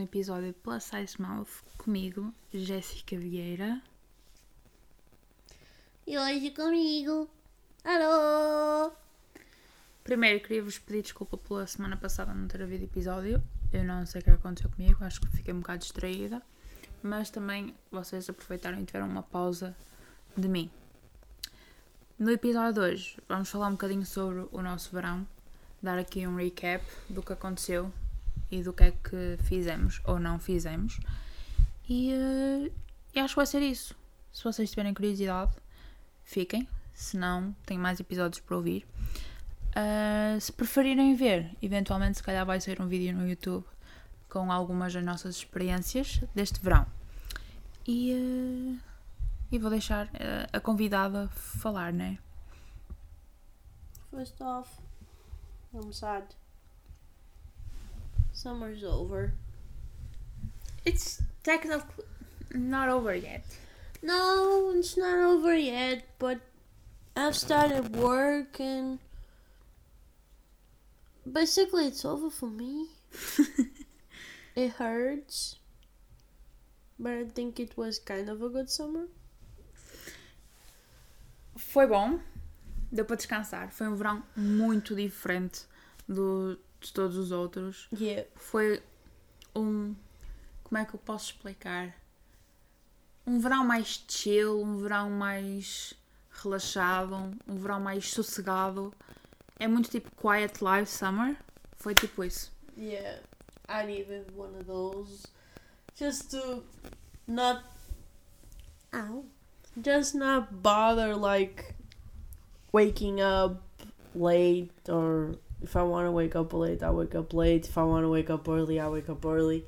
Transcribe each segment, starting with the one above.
um episódio Plus Size Mouth comigo, Jéssica Vieira. E hoje comigo. Alô! Primeiro, queria vos pedir desculpa pela semana passada não ter havido episódio. Eu não sei o que aconteceu comigo, acho que fiquei um bocado distraída. Mas também vocês aproveitaram e tiveram uma pausa de mim. No episódio de hoje, vamos falar um bocadinho sobre o nosso verão, dar aqui um recap do que aconteceu e do que é que fizemos ou não fizemos. E, uh, e acho que vai ser isso. Se vocês tiverem curiosidade, fiquem. Se não, tenho mais episódios para ouvir. Uh, se preferirem ver, eventualmente, se calhar vai ser um vídeo no YouTube com algumas das nossas experiências deste verão. E, uh, e vou deixar uh, a convidada falar, né? First off, I'm sad. Summer's over. It's technically not over yet. No, it's not over yet, but I've started work and basically it's over for me. it hurts. But I think it was kind of a good summer. Foi bom, deu para descansar. Foi um verão muito diferente do, de todos os outros. Yeah. Foi um. Como é que eu posso explicar? Um verão mais chill, um verão mais relaxado, um verão mais sossegado. É muito tipo quiet life summer. Foi tipo isso. Yeah, I needed one of those just to not. Ow. Just not bother like waking up late or if I want to wake up late, I wake up late. If I want to wake up early, I wake up early.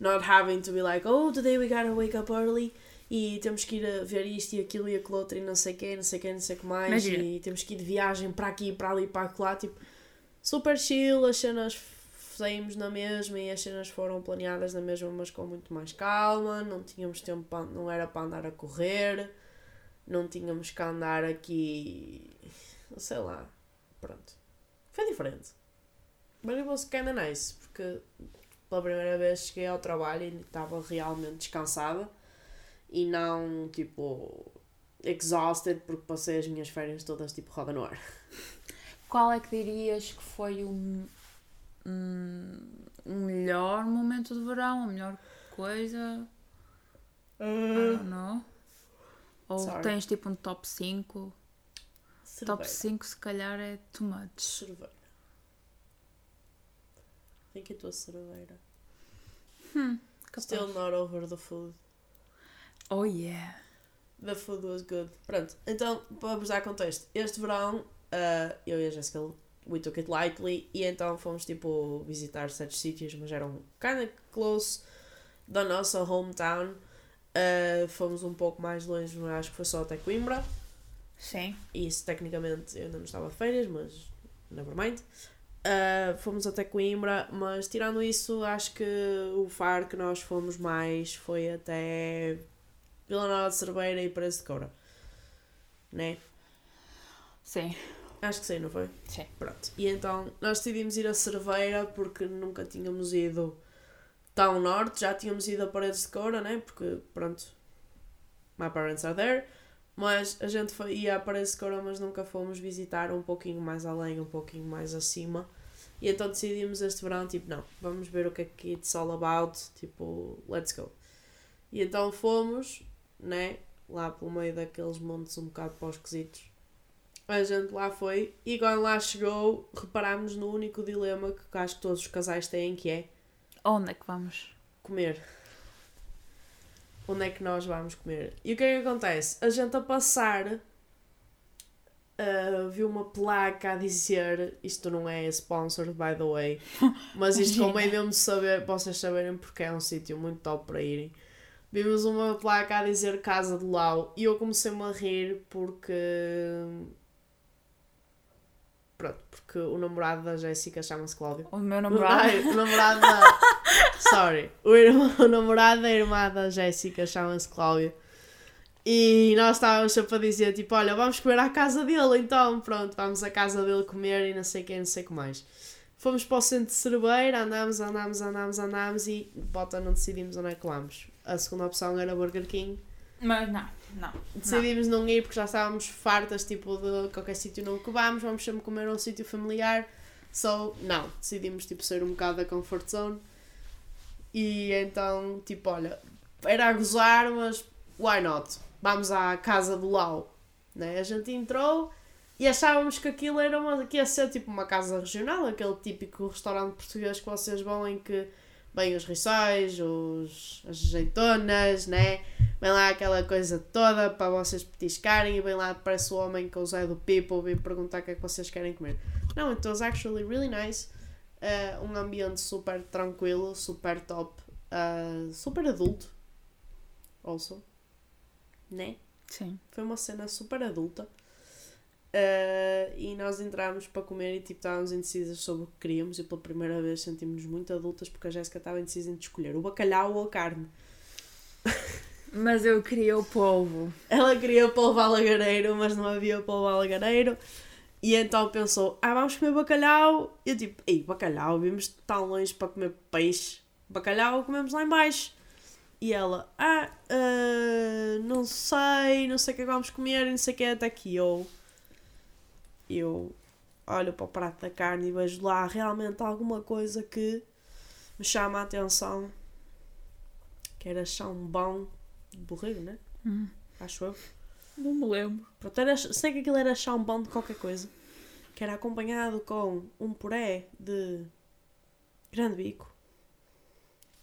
Not having to be like, oh, today we gotta wake up early e temos que ir a ver isto e aquilo e aquilo outro e não sei quem, não sei quem, não sei o que mais. Imagina. E temos que ir de viagem para aqui, para ali, para lá. Tipo, super chill, as cenas saímos na mesma e as cenas foram planeadas na mesma, mas com muito mais calma. Não tínhamos tempo, para, não era para andar a correr, não tínhamos que andar aqui, sei lá. Pronto. Foi diferente. Mas it was kinda nice, porque pela primeira vez cheguei ao trabalho e estava realmente descansada e não tipo exhausted porque passei as minhas férias todas tipo roda no ar. Qual é que dirias que foi o, um, o melhor momento de verão? A melhor coisa? I don't know. Ou Sorry. tens tipo um top 5? Top Cerveira. 5 se calhar é too much. Cerveira. Think it was cerveira. Capaz. Still not over the food. Oh yeah. The food was good. Pronto, então vamos dar contexto. Este verão, ah, eu e a Jessica, we took it lightly e então fomos tipo visitar sete sítios, mas eram kinda close da nossa hometown. Ah, fomos um pouco mais longe, mas acho que foi só até Coimbra. Sim. Isso tecnicamente eu ainda não estava de férias, mas never mind. Uh, fomos até Coimbra, mas tirando isso, acho que o faro que nós fomos mais foi até Vila Nova de Cerveira e Paredes de Coura. Né? Sim. Acho que sim, não foi? Sim. Pronto. E então nós decidimos ir a Cerveira porque nunca tínhamos ido tão norte, já tínhamos ido a Paredes de Coura, né? Porque, pronto, my parents are there. Mas a gente foi, ia a Paredes de Coura, mas nunca fomos visitar um pouquinho mais além, um pouquinho mais acima. E então decidimos este verão, tipo, não, vamos ver o que é que it's all about, tipo, let's go. E então fomos, né, lá pelo meio daqueles montes um bocado para os quesitos. A gente lá foi e quando lá chegou, reparámos no único dilema que acho que todos os casais têm, que é Onde é que vamos? comer. Onde é que nós vamos comer? E o que é que acontece? A gente a passar ah, viu uma placa a dizer isto não é sponsored by the way, mas isto convém mesmo de saber, vocês saberem porque é um sítio muito top para irem. Vimos uma placa a dizer Casa de Lau e eu comecei-me a rir porque. Pronto, porque o namorado da Jéssica chama-se Cláudio. O meu namorado. Ai, o namorado da. Sorry. O, irmão- o namorado da irmã da Jéssica chama-se Cláudio. E nós estávamos sempre a dizer, tipo, olha, vamos comer à casa dele, então, pronto, vamos à casa dele comer e não sei quem, não sei o que mais. Fomos para o centro de Cerveira, andámos, andámos, andámos, andámos e bota, não decidimos onde é que vamos. A segunda opção era Burger King. Mas não, não. Decidimos não, ir porque já estávamos fartas, tipo, de qualquer sítio novo que vamos, vamos sempre comer a um sítio familiar. So, não, decidimos, tipo, sair um bocado da comfort zone. E então, tipo, olha, era a gozar, mas why not? Vamos à casa do Lau. Né? A gente entrou e achávamos que aquilo era uma, que ia ser tipo uma casa regional, aquele típico restaurante português que vocês vão em que vêm os rissóis, os, as azeitonas, né? Vem lá aquela coisa toda para vocês petiscarem e vem lá parece o homem com o Zé do People e perguntar o que é que vocês querem comer. Não, it was actually really nice. Uh, um ambiente super tranquilo, super top, uh, super adulto. Also. Né? Sim. Foi uma cena super adulta. Uh, e nós entramos para comer e tipo, estávamos indecisas sobre o que queríamos e pela primeira vez sentimos-nos muito adultas porque a Jéssica estava indecisa em escolher o bacalhau ou a carne. Mas eu queria o polvo. Ela queria polvo alagareiro, mas não havia polvo alagareiro. E então pensou, ah, vamos comer bacalhau. E eu tipo, ei, bacalhau, vimos tão longe para comer peixe. Bacalhau comemos lá embaixo. E ela, ah, uh, não sei, não sei o que é que vamos comer, não sei o que é até aqui. Eu, eu olho para o prato da carne e vejo lá realmente alguma coisa que me chama a atenção. Que era chambão de borrego, né? Hum. Acho eu. Não me lembro. Pronto, era, sei que aquilo era chambão de qualquer coisa. Que era acompanhado com um puré de grande bico.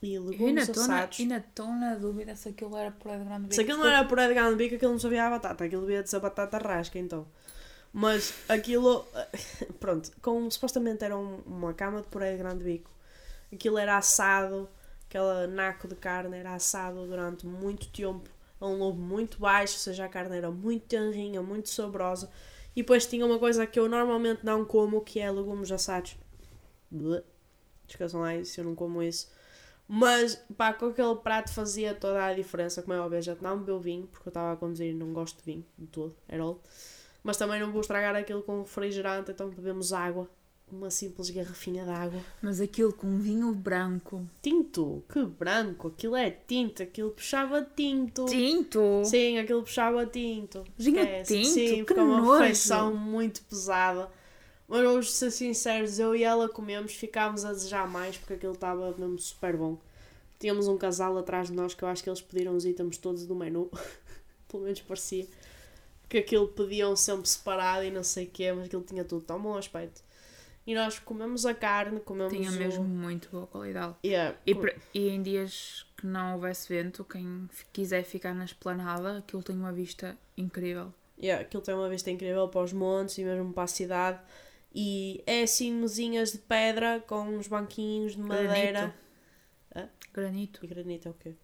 E legumes assados. estou na dúvida se aquilo era puré de grande Se aquilo não era puré de grande bico, aquilo não sabia a batata. Aquilo devia de ser batata rasca, então. Mas aquilo, pronto, com, supostamente era um- uma cama de puré de grande bico. Aquilo era assado, aquele naco de carne era assado durante muito tempo, a um lobo muito baixo, ou seja, a carne era muito tenrinha, muito saborosa. E depois tinha uma coisa que eu normalmente não como, que é legumes assados. Esqueçam lá isso, eu não como isso. Mas, pá, com aquele prato fazia toda a diferença. Como é óbvio, já não bebeu vinho, porque eu estava a conduzir e não gosto de vinho de todo, at all. Mas também não vou estragar aquilo com refrigerante, então bebemos água. Uma simples garrafinha de água. Mas aquilo com vinho branco. Tinto, que branco, aquilo é tinto, aquilo puxava tinto. Tinto! Sim, aquilo puxava tinto. Vinho Esquece. tinto? Sim, Que ficou uma nojo. refeição muito pesada. Mas vamos ser sinceros, eu e ela comemos, ficámos a desejar mais porque aquilo estava mesmo super bom. Tínhamos um casal atrás de nós que eu acho que eles pediram os itens todos do menu. Pelo menos parecia. Que aquilo pediam sempre separado e não sei o quê, mas aquilo tinha tudo tão bom aspecto. E nós comemos a carne, comemos Tinha o... mesmo muito boa qualidade. Yeah, E, com- e em dias que não houvesse vento, quem quiser ficar na esplanada, aquilo tem uma vista incrível. Yeah, aquilo tem uma vista incrível para os montes e mesmo para a cidade. E é assim mesinhas de pedra com uns banquinhos de madeira. Hã? Granito E granito é o quê?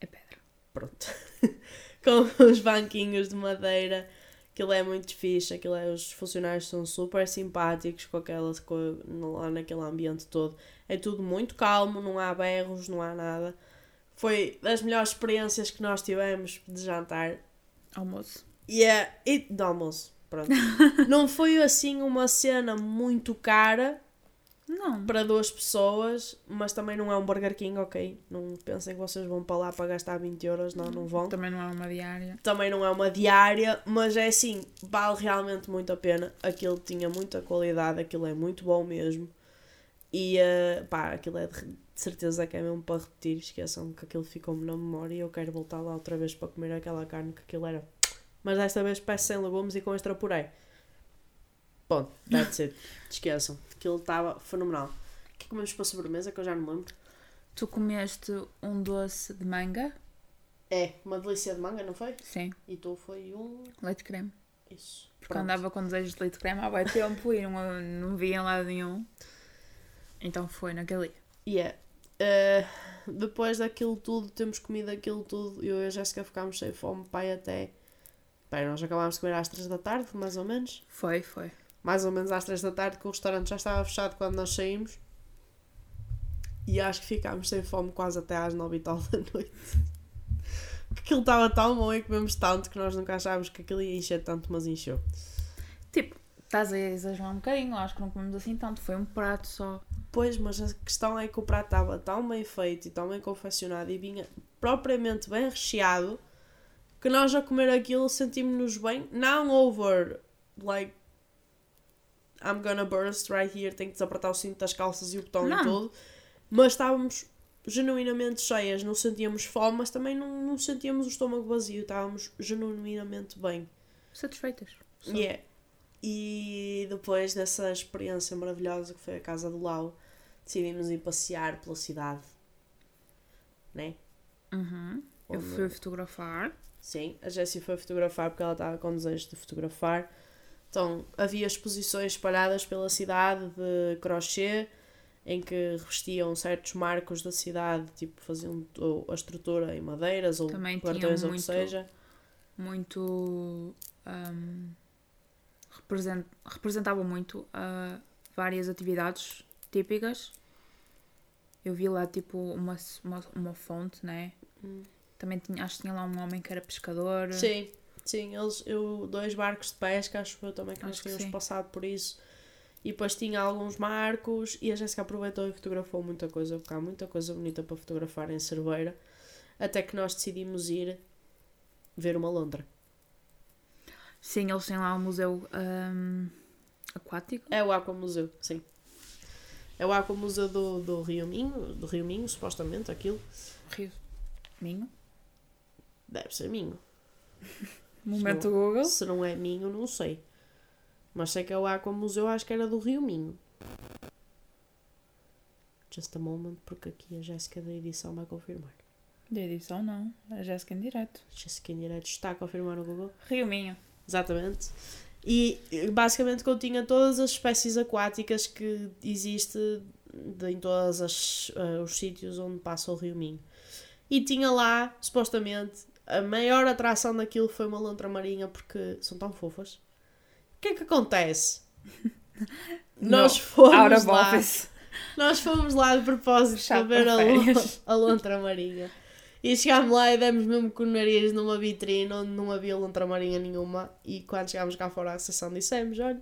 é pedra. Pronto. com uns banquinhos de madeira. Aquilo é muito fixe. Aquilo é, os funcionários são super simpáticos com aquelas co- lá naquele ambiente todo. É tudo muito calmo, não há berros, não há nada. Foi das melhores experiências que nós tivemos de jantar. Almoço. E é. E de almoço. Pronto. não foi assim uma cena muito cara Não. para duas pessoas, mas também não é um Burger King, ok? Não pensem que vocês vão para lá para gastar 20 euros, não, não vão. Também não é uma diária. Também não é uma diária, mas é assim, vale realmente muito a pena. Aquilo tinha muita qualidade, aquilo é muito bom mesmo. E eh, pá, aquilo é de, de certeza que é mesmo para repetir. Esqueçam que aquilo ficou-me na memória e eu quero voltar lá outra vez para comer aquela carne que aquilo era. Mas desta vez peço sem legumes e com extra puré. Bom, that's it. Esqueçam. Aquilo estava fenomenal. O que comemos para a sobremesa que eu já não me lembro? Tu comeste um doce de manga? É, uma delícia de manga, não foi? Sim. E tu foi um. Leite creme. Isso. Porque Pronto. andava com desejos de leite creme há bem tempo e não, não via em lado nenhum. Então foi naquele dia. Yeah. Eh, depois daquilo tudo, temos comido aquilo tudo, eu e a Jéssica ficámos sem fome, pai, até. Pai, nós acabámos de comer às 3 da tarde, mais ou menos. Foi, foi. Mais ou menos às 3 da tarde, que o restaurante já estava fechado quando nós saímos. E acho que ficámos sem fome quase até às 9 e tal da noite. Porque aquilo estava tão bom e comemos tanto que nós nunca achávamos que aquilo ia encher tanto, mas encheu. Tipo, Estás a exagerar um bocadinho, acho que não comemos assim tanto, foi um prato só. Pois, mas a questão é que o prato estava tão bem feito e tão bem confeccionado e vinha propriamente bem recheado que nós a comer aquilo sentimos-nos bem. Não over, like, I'm gonna burst right here, tenho que desapertar o cinto das calças e o botão Não. e tudo. Mas estávamos genuinamente cheias, não sentíamos fome, mas também não, não sentíamos o estômago vazio, estávamos genuinamente bem. Satisfeitas. Só. Yeah. E depois dessa experiência maravilhosa que foi a casa do Lau, decidimos ir passear pela cidade. Né? Uhum. Eu Onde- fui fotografar. Sim, a Jessie foi fotografar porque ela estava com desejo de fotografar. Então, havia exposições espalhadas pela cidade de crochê, em que revestiam certos marcos da cidade, tipo faziam ou a estrutura em madeiras ou Também ou o que seja. Muito. ahm, represent, representava muito ah, várias atividades típicas. Eu vi lá tipo uma, uma, uma fonte, né? Hum. Também tinha, acho que tinha lá um homem que era pescador. Sim, sim, eles, eu, dois barcos de pesca, acho eu também que nós Acho que tínhamos sim. passado por isso. E depois tinha alguns marcos e a Jéssica aproveitou e fotografou muita coisa, porque há muita coisa bonita para fotografar em Cerveira. Até que nós decidimos ir ver uma Londra. Sim, eles têm lá um museu ahm, aquático. É o Aqua Museu, sim. É o Aqua Museu do, do Rio Minho, do Rio Minho, supostamente, aquilo. Rio Minho. Deve ser Minho. Momento Google. Se não é Minho, não sei. Mas sei que é o Aqua Museu, acho que era do Rio Minho. Just a moment, porque aqui a Jéssica da edição vai confirmar. De edição não. A Jéssica em direto. Jéssica em direto está a confirmar no Google. Rio Minho. Exatamente. E eh, basicamente continha todas as espécies aquáticas que existe de- em todos as, eh, os sítios onde passa o Rio Minho. E tinha lá, supostamente, a maior atração daquilo foi uma lontra marinha porque são tão fofas. O que é que acontece? Nós fomos lá. office. Nós fomos lá de propósito Chato para ver a, a lontra marinha. E chegámos lá e demos mesmo com o nariz numa vitrine onde não havia lontra marinha nenhuma. E quando chegámos cá fora à recepção dissemos: olha,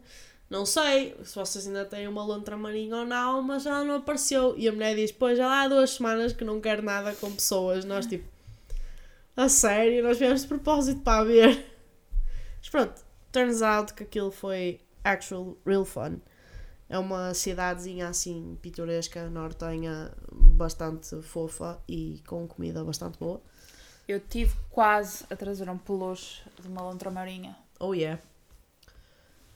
não sei se vocês ainda têm uma lontra marinha ou não, mas ela não apareceu. E a mulher diz: pois já lá há duas semanas que não quero nada com pessoas. Nós tipo, a sério, nós viemos de propósito para a ver. Mas pronto, turns out que aquilo foi actual real fun. É uma cidadezinha assim pitoresca, nortenha, bastante fofa e com comida bastante boa. Eu tive quase a trazer um peluche de uma lontra marinha. Oh yeah.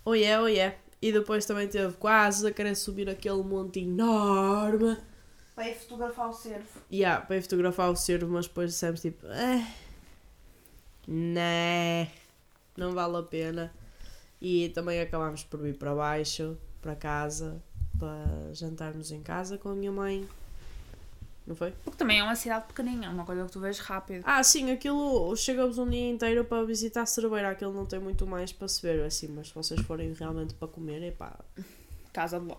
Oh yeah, oh yeah. E depois também teve quase a querer subir aquele monte enorme. Para ir fotografar o cervo. Yeah, para ir fotografar o cervo, mas depois dissemos tipo, eh, né, não vale a pena. E também acabámos por vir para baixo, para casa, para jantarmos em casa com a minha mãe. Não foi? Porque também é uma cidade pequenina, é uma coisa que tu vês rápido. Ah, sim, aquilo chegamos um dia inteiro para visitar a Cerveira, aquilo não tem muito mais para se ver, assim, mas se vocês forem realmente para comer, é pá, Casa de Ló.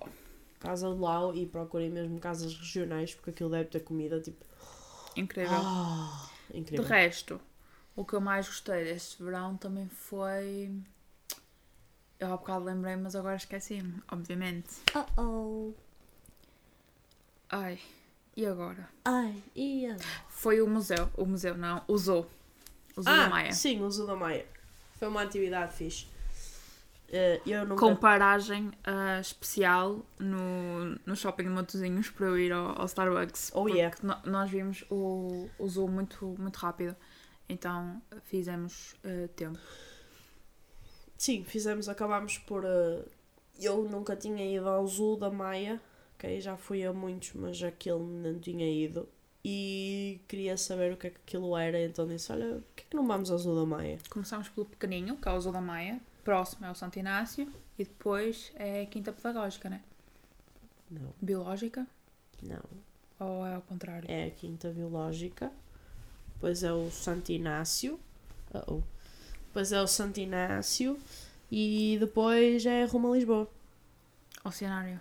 Casa de Lau e procurem mesmo casas regionais, porque aquilo deve ter comida tipo. Incrível. De incrível. resto, o que eu mais gostei deste verão também foi. Eu há bocado lembrei, mas agora esqueci-me, obviamente. Uh-oh. Ai, e agora? Ai, ia. Foi o museu. O museu, não, o zoo. O zoo Ah, da Maia. sim, o Zoo da Maia. Foi uma atividade fixe. Eh, eu nunca... Com paragem ah, especial no, no shopping de Matosinhos para eu ir ao, ao Starbucks. Oh, porque yeah. nós vimos o, o zoo muito, muito rápido. Então fizemos ah, tempo. Sim, fizemos, acabámos por. eh, eu nunca tinha ido ao Zoo da Maia, ok? Já fui a muitos, mas aquele não tinha ido. E queria saber o que é que aquilo era, então disse: Olha, por que é que não vamos ao Zoo da Maia? Começámos pelo pequenino, que é o Zoo da Maia. Próximo é o Santo Inácio. E depois é a Quinta Pedagógica, né? Não, Biológica? não. Ou é ao contrário? É a Quinta Biológica, depois é o Santo Inácio, uh-oh. depois é o Santo Inácio e depois é rumo a Lisboa. Oceanário.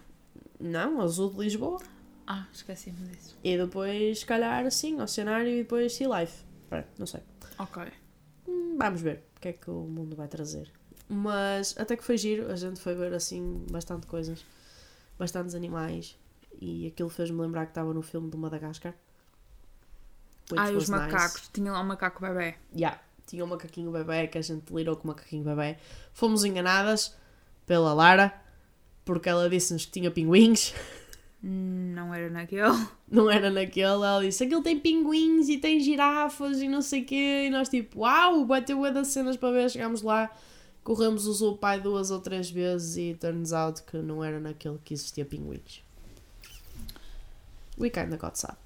Não, Azul de Lisboa. Ah, esqueci-me disso. E depois, se calhar, sim, Oceanário e depois Sea Life. Não sei. Ok. hum, vamos ver o que é que o mundo vai trazer. Mas até que foi giro, a gente foi ver assim bastante coisas, bastantes animais e aquilo fez-me lembrar que estava no filme do Madagascar. which Ai, os was nice. macacos. Tinha lá um macaco bebê. Yeah, tinha um macaquinho bebê que a gente lirou com o macaquinho bebê. Fomos enganadas pela Lara porque ela disse-nos que tinha pinguins. Não era naquele. Não era naquele, ela disse aquilo tem pinguins e tem girafas e não sei o quê. E nós tipo, uau, ter bué das cenas para ver. Chegámos lá, corremos o zoo pai duas ou três vezes e turns out que não era naquele que existia pinguins. We kinda got sad.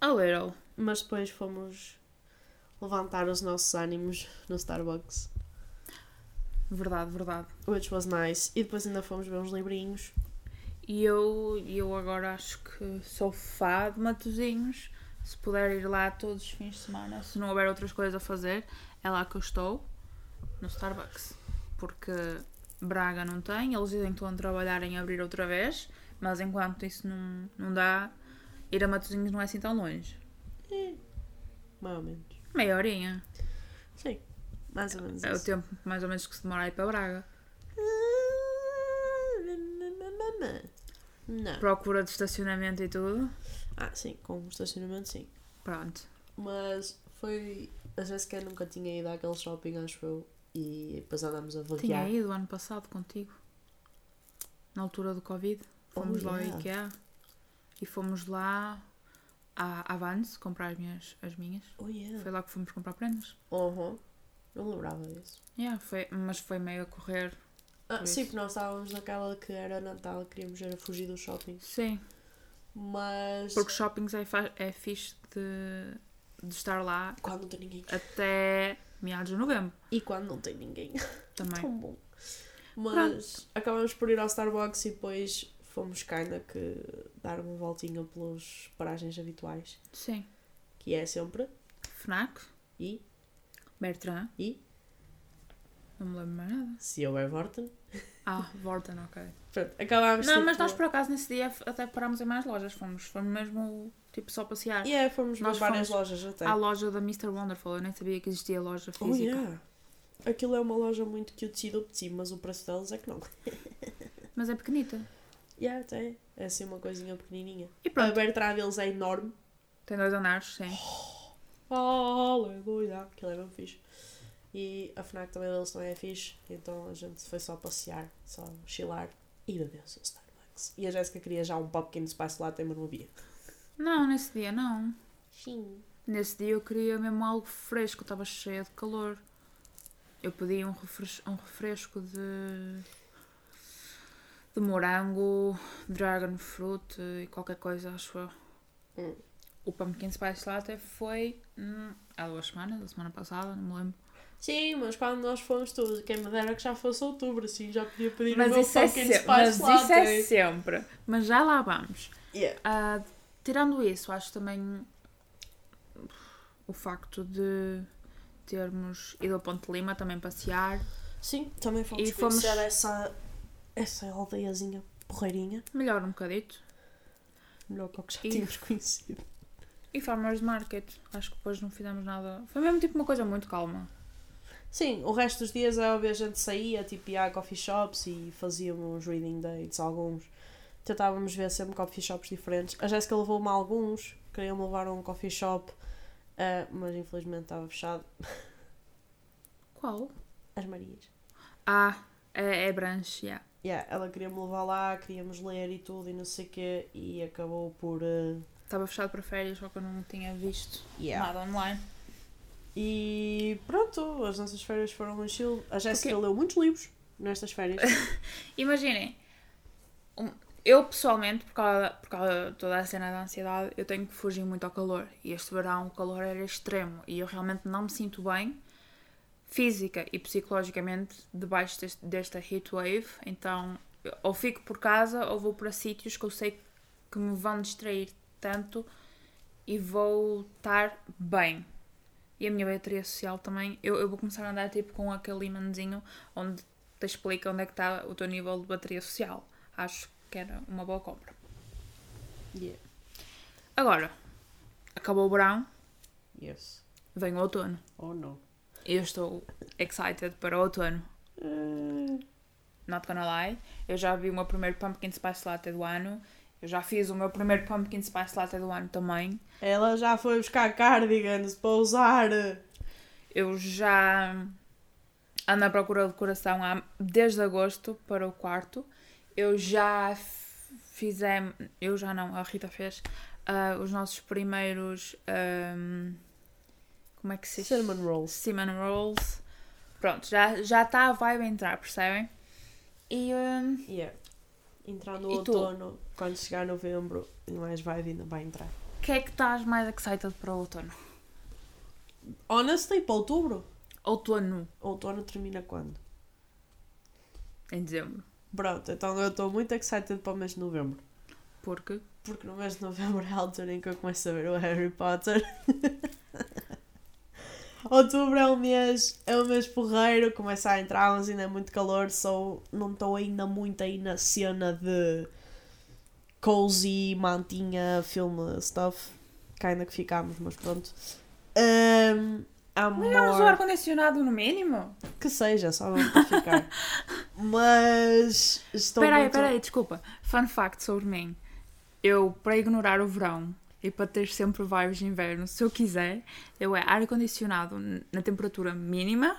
A little. Mas depois fomos levantar os nossos ânimos no Starbucks. Verdade, verdade. Which was nice. E depois ainda fomos ver uns livrinhos. E eu, eu agora acho que sou fã de Matozinhos. Se puder ir lá todos os fins de semana, se não houver outras coisas a fazer, é lá que eu estou, no Starbucks. Porque Braga não tem, eles dizem que estão a trabalhar em abrir outra vez, mas enquanto isso não, não dá, ir a Matozinhos não é assim tão longe. Mais ou menos. Meia horinha. Sim. Mais ou menos É o isso. tempo mais ou menos que se demora a ir para Braga. Não. Procura de estacionamento e tudo. Ah, sim, com estacionamento sim. Pronto. Mas foi. A Jéssica nunca tinha ido àquele shopping, acho eu. E depois andámos a Tinha vaguear. ido ano passado contigo. Na altura do Covid. Fomos Oh, lá yeah. ao IKEA. E fomos lá à, Vans comprar as minhas. As minhas. Oh yeah. Foi lá que fomos comprar prendas. Uhum. Não lembrava disso. Yeah, foi, mas foi meio a correr. Ah, Por sim, porque nós estávamos naquela que era Natal, queríamos era fugir do shopping. Sim. Mas. Porque shoppings é, é fixe de, de estar lá Quando não tem ninguém. até meados de novembro. E quando não tem ninguém. Também. Tão bom. Mas acabamos por ir ao Starbucks e depois fomos kinda que dar uma voltinha pelas paragens habituais. Sim. Que é sempre. Fnac. E. Bertrand. E. Não me lembro mais nada. Se houver Vorten. Ah, Vorten, ok. Pronto, acabámos Não, tipo, mas nós por acaso nesse dia até parámos em mais lojas. Fomos, fomos mesmo tipo só passear. Yeah, fomos ver Nós várias fomos lojas até. À loja da Mr. Wonderful. Eu nem sabia que existia loja Oh, física. yeah. Aquilo é uma loja muito cute do petit, mas o preço delas é que não. Mas é pequenita. Yeah, até. É assim uma coisinha pequenininha. E A pronto. Bertrand deles é enorme. Tem dois andares, sim. Aleluia. Aquilo é mesmo fixe. E a FNAC também deles também é fixe. Então a gente foi só passear, só chilar e beber-se o Starbucks. E a Jéssica queria já um pumpkin spice latte, mas não havia. Não, nesse dia não. Sim. Nesse dia eu queria mesmo algo fresco. Estava cheia de calor. Eu pedi um, refres- um refresco de. de morango, dragon fruit e qualquer coisa, acho eu. Hum. O Pumpkin Spice Latte foi hum, há duas semanas, a semana passada, não me lembro. Sim, mas quando nós fomos todos, quem me dera que já fosse outubro, assim já podia pedir Mas, o meu isso é, pumpkin se- spice mas latte. isso é sempre. Mas já lá vamos. Yeah. Ah, tirando isso, acho também o facto de termos ido ao Ponte Lima também passear. Sim, também fomos E fomos- essa, essa aldeiazinha porreirinha. Melhor um bocadito. Melhor que o que já E- tínhamos conhecido. E Farmers Market. Acho que depois não fizemos nada. Foi mesmo tipo uma coisa muito calma. Sim, o resto dos dias a ver a gente saía, tipo, ia a coffee shops e fazíamos reading dates, alguns. Tentávamos ver sempre coffee shops diferentes. A Jéssica levou-me a alguns, queriam-me levar a um coffee shop, eh, mas infelizmente estava fechado. Qual? As Marias. Ah, é, é Branche, yeah. Yeah, ela queria-me levar lá, queríamos ler e tudo e não sei o quê, e acabou por. eh, Estava fechado para férias, só que eu não tinha visto yeah. nada online. E pronto, as nossas férias foram um chill. A Jéssica Porque- leu muitos livros nestas férias. Imaginem, um- eu pessoalmente, por causa, por causa de toda a cena da ansiedade, eu tenho que fugir muito ao calor. E este verão o calor era extremo e eu realmente não me sinto bem, física e psicologicamente, debaixo deste, desta heat wave. Então, ou fico por casa ou vou para sítios que eu sei que me vão distrair tanto e vou estar bem. E a minha bateria social também, eu, eu vou começar a andar tipo com aquele imãzinho onde te explica onde é que está o teu nível de bateria social. Acho que era uma boa compra. yeah. Agora, acabou o verão, Yes. vem o outono. Oh no. Eu estou excited para o outono. Eh, Not gonna lie. Eu já vi o meu primeiro Pumpkin Spice Latte do ano. Eu já fiz o meu primeiro Pumpkin Spice Latte do ano também. Ela já foi buscar cardigans para usar. Eu já ando à procura de decoração há, desde agosto para o quarto. Eu já fizemos, eu já não, a Rita fez ah, os nossos primeiros. ahm, como é que se diz? Cinnamon rolls. Cinnamon rolls. Pronto, já está já tá a vibe a entrar, percebem? E ahm, Yeah. Entrar no E tu? outono, quando chegar novembro, mais vai ainda vai entrar. o que é que estás mais excited para o outono? Honestly, para outubro. Outono, Outono termina quando? em dezembro. Pronto, então eu estou muito excited para o mês de novembro. Porque Porque no mês de novembro é a altura em que eu começo a ver o Harry Potter. Outubro é um mês, é um mês porreiro, começa a entrar, mas ainda é muito calor, só não estou ainda muito aí na cena de cozy, mantinha, filme stuff. Que ainda que ficámos, mas pronto. Um, Ligamos o amor, ar-condicionado no mínimo? que seja, só para ficar. mas estou Espera aí, espera aí, desculpa. Fun fact sobre mim. Eu, para ignorar o verão e para ter sempre vibes de inverno, se eu quiser, eu é ar-condicionado na temperatura mínima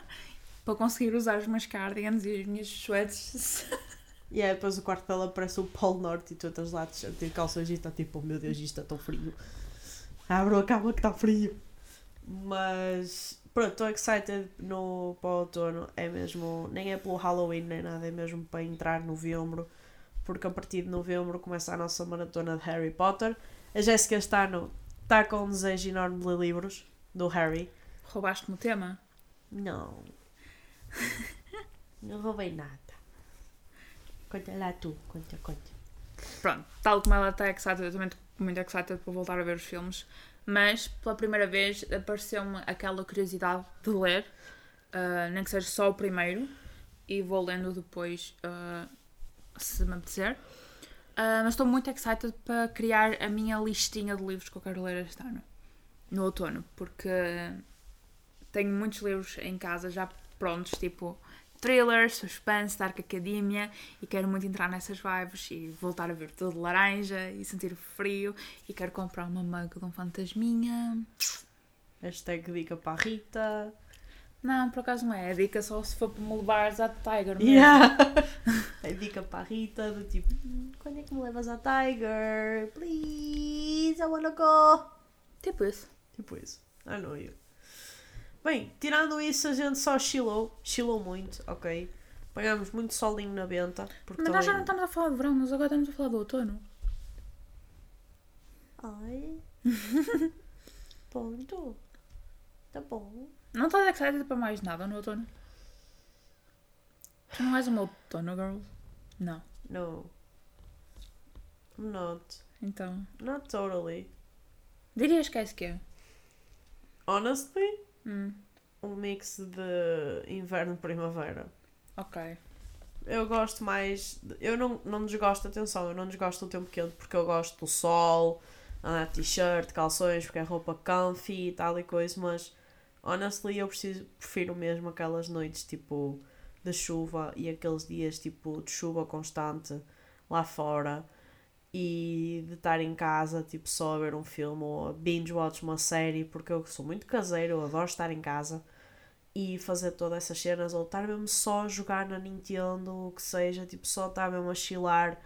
para conseguir usar os meus cardigans e as minhas sweats. E aí depois o quarto dela parece o Polo Norte e tu estás lá a ter calções e está tipo, oh, meu Deus, isto está tão frio. Abro a cama que está frio. Mas pronto, estou excited no, para o outono. É mesmo, nem é pelo Halloween nem nada, é mesmo para entrar novembro. Porque a partir de novembro começa a nossa maratona de Harry Potter. A Jéssica este ano está com um desejo enorme de ler livros do Harry. Roubaste-me o tema? Não. Não roubei nada. Conta lá tu, conta, conta. Pronto, tal como ela está excited, eu também estou muito excited para voltar a ver os filmes. Mas, pela primeira vez, apareceu-me aquela curiosidade de ler, ah, nem que seja só o primeiro, e vou lendo depois, ah, se me apetecer. Ah, mas estou muito excited para criar a minha listinha de livros que eu quero ler este ano, no outono, porque tenho muitos livros em casa já prontos, tipo thrillers, suspense, Dark Academia, e quero muito entrar nessas vibes e voltar a ver tudo de laranja e sentir o frio, e quero comprar uma mug de um fantasminha. Hashtag dica para a Rita. Não, por acaso não é, é dica só se for para me levares à Tiger mesmo. Yeah. É dica para a Rita do tipo, "Hum, quando é que me levas a Tiger? Please, I wanna go. Tipo isso. Tipo isso. I know you. Bem, tirando isso, a gente só chillou. Chillou muito, ok? Apanhámos muito solinho na benta. Mas nós já não estamos a falar de verão, nós agora estamos a falar do outono. Ai. Ponto. Tá bom. Não estás excited para mais nada no outono? Tu não és uma outono girl? Não. No. I'm not. Então. Not totally. Dirias que és que é? Honestly, Hum, um mix de inverno e primavera. ok. Eu gosto mais. de- Eu não, não desgosto, atenção, eu não desgosto do tempo quente porque eu gosto do sol, andar de t-shirt, calções, porque é roupa comfy e tal e coisa, mas honestly eu preciso, prefiro mesmo aquelas noites tipo de chuva e aqueles dias tipo de chuva constante lá fora e de estar em casa tipo só a ver um filme ou binge watch uma série porque eu sou muito caseiro, eu adoro estar em casa e fazer todas essas cenas, ou estar mesmo só a jogar na Nintendo, o que seja, tipo, só estar mesmo a chilar.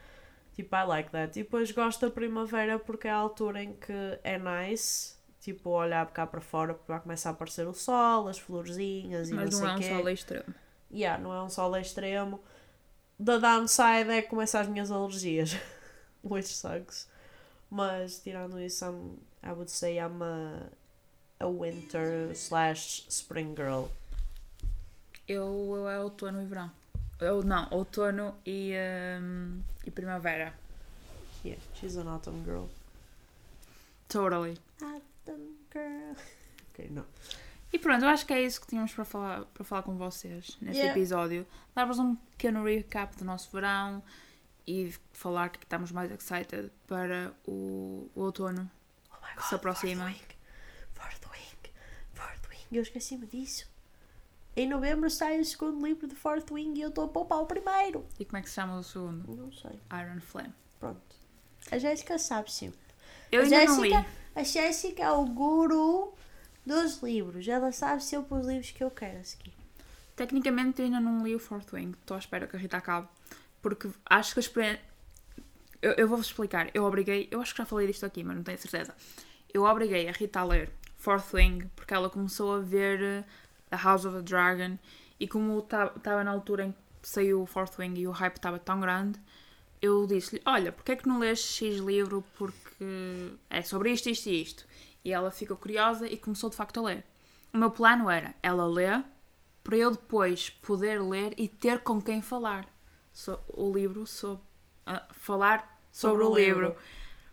Tipo, I like that. E depois gosto da primavera porque é a altura em que é nice, tipo, olhar cá para fora porque vai começar a aparecer o sol, as florzinhas e Mas não, não é um quê. sol extremo. Yeah, não é um sol extremo. Da downside é que começam as minhas alergias. Which sucks. Mas tirando isso, I'm, I would say I'm a, a winter slash spring girl. Eu, eu é outono e verão. Eu, não, outono e, hum, e primavera. Yeah, she's an autumn girl. Totally. Autumn girl. Ok, não. E pronto, eu acho que é isso que tínhamos para falar, para falar com vocês neste Yeah. episódio. Dar-vos um pequeno recap do nosso verão e falar que estamos mais excited para o, o outono. Oh my Se aproxima. Fourth week. Fourth week. Fourth week. Eu esqueci-me disso. Em novembro sai o segundo livro de Fourth Wing e eu estou a poupar o primeiro. E como é que se chama o segundo? Não sei. Iron Flame. Pronto. A Jéssica sabe sim. Eu a ainda não li. A Jéssica é o guru dos livros. Ela sabe sempre os livros que eu quero a seguir. Tecnicamente eu ainda não li o Fourth Wing. Estou à espera que a Rita acabe. Porque acho que a experiência. Eu, eu vou-vos explicar. Eu obriguei. Eu acho que já falei disto aqui, mas não tenho certeza. Eu obriguei a Rita a ler Fourth Wing porque ela começou a ver eh, The House of the Dragon e como estava na altura em que saiu o Fourth Wing e o hype estava tão grande, eu disse-lhe: Olha, porque é que não lês X livro? Porque é sobre isto, isto e isto. E ela ficou curiosa e começou de facto a ler. O meu plano era ela ler para eu depois poder ler e ter com quem falar so, o livro, sobre, ah, falar sobre, Sobre o o livro. livro.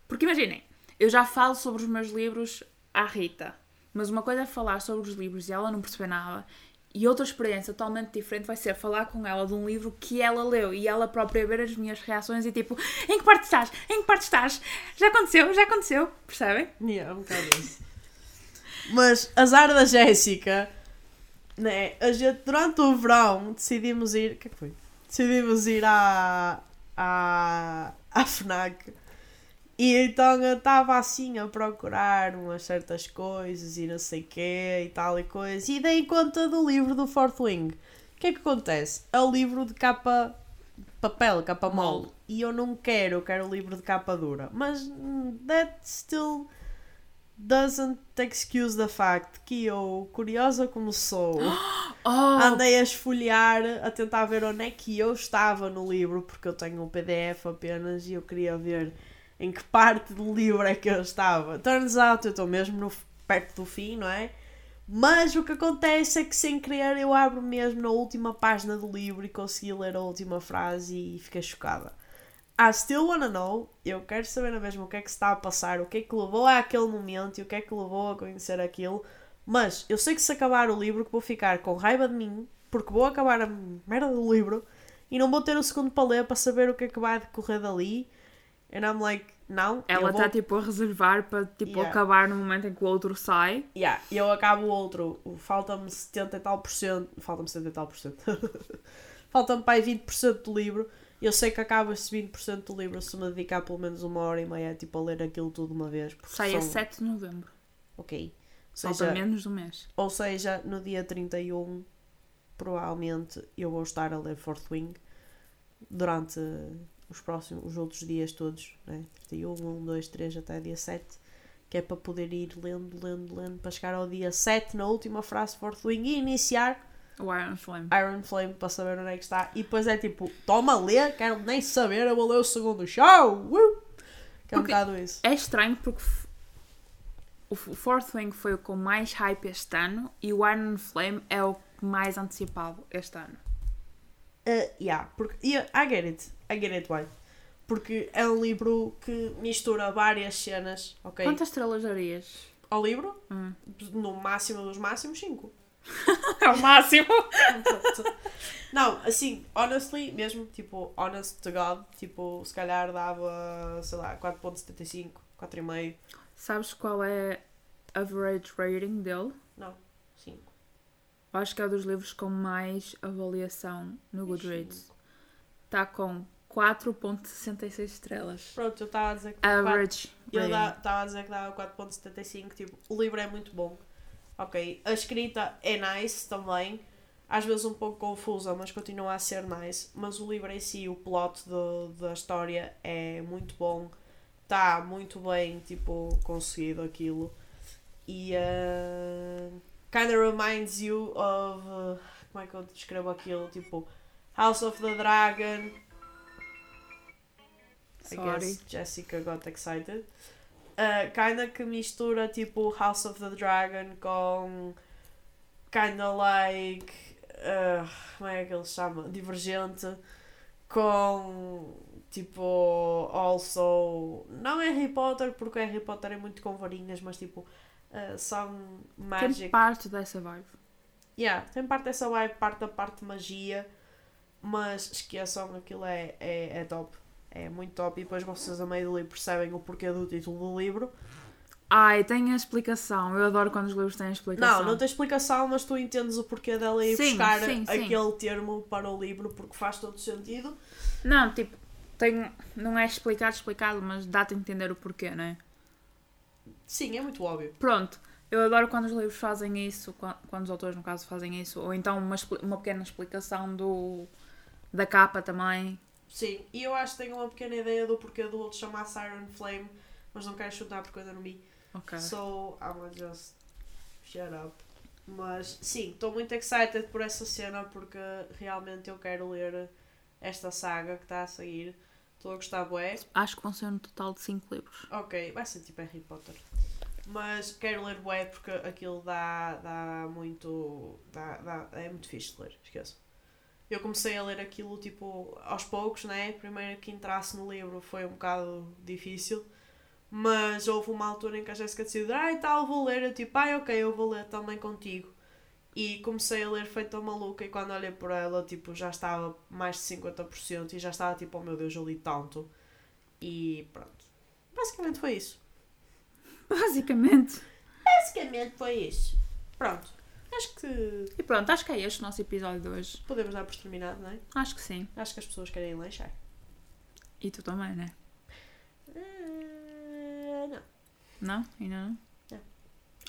Porque imaginem, eu já falo sobre os meus livros à Rita, mas uma coisa é falar sobre os livros e ela não perceber nada, e outra experiência totalmente diferente vai ser falar com ela de um livro que ela leu e ela própria ver as minhas reações e tipo, em que parte estás? Em que parte estás? Já aconteceu, já aconteceu, percebem? Yeah, um bocado isso. Mas azar da Jéssica, né? A gente, durante o verão decidimos ir. O que é que foi? Decidimos ir à. à. à FNAC. E então eu estava assim a procurar umas certas coisas e não sei quê e tal e coisa. E dei conta do livro do Fourth Wing. O que é que acontece? É o livro de capa papel, capa mole. E eu não quero, eu quero o livro de capa dura. Mas hum, that still doesn't excuse the fact que eu, curiosa como sou, Oh, andei a esfolhear, a tentar ver onde é que eu estava no livro, porque eu tenho um PDF apenas e eu queria ver em que parte do livro é que eu estava. Turns out, eu estou mesmo no, perto do fim, não é? Mas o que acontece é que sem querer eu abro mesmo na última página do livro e consegui ler a última frase e fiquei chocada. I still wanna know, eu quero saber na mesma o que é que se está a passar, o que é que levou àquele momento e o que é que levou a conhecer aquilo. Mas eu sei que se acabar o livro que vou ficar com raiva de mim, porque vou acabar a merda do livro e não vou ter o segundo para ler para saber o que é que vai decorrer dali. And I'm like, não, ela eu vou está tipo a reservar para tipo Yeah. acabar no momento em que o outro sai. Yeah, e eu acabo o outro, falta-me 70 e tal por cento, falta-me 70 e tal por cento, falta-me para aí 20% do livro, eu sei que acaba esse 20% do livro se me dedicar pelo menos uma hora e meia tipo, a ler aquilo tudo de uma vez. Sai a são- 7 de novembro. Ok. Falta Seja, menos de um mês. ou seja, no dia 31, provavelmente eu vou estar a ler Fourth Wing durante os próximos, os outros dias todos, né? 31, 1, 2, 3 até dia 7, que é para poder ir lendo, lendo, lendo, para chegar ao dia 7 na última frase de Fourth Wing e iniciar O Iron Flame. Iron Flame para saber onde é que está. E depois é tipo, toma ler, quero nem saber, eu vou ler o segundo show! Uh! Que é um bocado isso. É estranho porque o Fourth Wing foi o com mais hype este ano e o Iron Flame é o mais antecipado este ano. Uh, yeah, porque yeah, I get it. I get it why. Porque é um livro que mistura várias cenas, ok? Quantas estrelas darias? Ao livro, Hum. no máximo dos máximos, 5. É o máximo! Não, assim, honestly, mesmo, tipo, honest to God, tipo, se calhar dava, sei lá, 4.75, 4,5, Sabes qual é a average rating dele? não, 5. Eu acho que é um dos livros com mais avaliação no Goodreads. Está com 4.66 estrelas. Pronto, eu estava a dizer que Average Eu rating. estava a dizer que dava 4.75, tipo, o livro é muito bom. Ok, a escrita é nice também, às vezes um pouco confusa, mas continua a ser nice. Mas o livro em si, o plot do, da história é muito bom, está muito bem, tipo, conseguido aquilo. E uh, kind of reminds you of, uh, como é que eu descrevo aquilo, tipo, House of the Dragon, I Sorry. guess Jessica got excited. Uh, kinda que mistura tipo House of the Dragon com kinda like uh, como é que ele chama? Divergente com tipo also não é Harry Potter porque Harry Potter é muito com varinhas mas tipo uh, Tem magic parte dessa vibe. Yeah, tem parte dessa vibe, parte da parte de magia, mas esqueçam, aquilo é, é, é top. É muito top. E depois vocês a meio do livro percebem o porquê do título do livro. Ai, tem a explicação. Eu adoro quando os livros têm a explicação. Não, não tem explicação, mas tu entendes o porquê dela ir Sim, buscar sim, sim. aquele termo para o livro, porque faz todo sentido. Não, tipo, tem, não é explicado, explicado, mas dá-te a entender o porquê, não é? Sim, é muito óbvio. Pronto, eu adoro quando os livros fazem isso, quan- quando os autores, no caso, fazem isso, ou então uma, uma pequena explicação do, da capa também. Sim, e eu acho que tenho uma pequena ideia do porquê do outro chamar Siren Flame, mas não quero chutar porque eu ainda não vi. Ok. So, I'm just shut up. Mas sim, estou muito excited por essa cena porque realmente eu quero ler esta saga que está a sair. Estou a gostar bué. Acho que vão ser um total de 5 livros. Ok, vai ser tipo Harry Potter. Mas quero ler bué porque aquilo dá, dá muito. Dá, dá, é muito fixe de ler, esqueço. Eu comecei a ler aquilo tipo aos poucos, né? Primeiro que entrasse no livro foi um bocado difícil. Mas houve uma altura em que a Jéssica decidiu, ai tal, vou ler. Eu tipo, ai ok, eu vou ler também contigo. E comecei a ler feita maluca e quando olhei por ela, tipo, já estava mais de 50% e já estava tipo, oh meu Deus, eu li tanto. E pronto. Basicamente foi isso. Basicamente. Basicamente foi isso. Pronto. Acho que E pronto, acho que é este o nosso episódio de hoje. podemos dar por terminado, não é? Acho que sim. Acho que as pessoas querem lanchar. E tu também, né? Ah, não. Não? Ainda não? Não.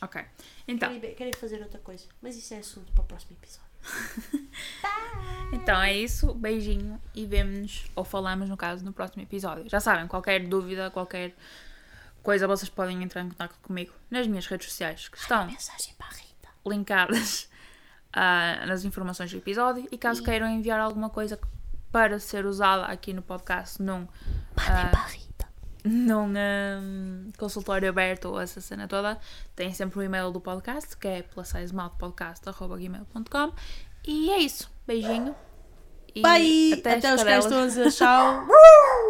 Ok. Então, Querem, querem fazer outra coisa. Mas isso é assunto para o próximo episódio. então é isso. Beijinho e vemo-nos, ou falamos no caso, no próximo episódio. Já sabem, qualquer dúvida, qualquer coisa, vocês podem entrar em contato comigo nas minhas redes sociais, que estão Mensagem para a. linkadas ah, nas informações do episódio. E caso queiram enviar alguma coisa para ser usada aqui no podcast num, Ah. num ahm, consultório aberto ou essa cena toda, tem sempre o e-mail do podcast, que é plusizemouthpodcast.gmail.com e é isso. Beijinho. E Bye! Até, Até os cães todos tchau.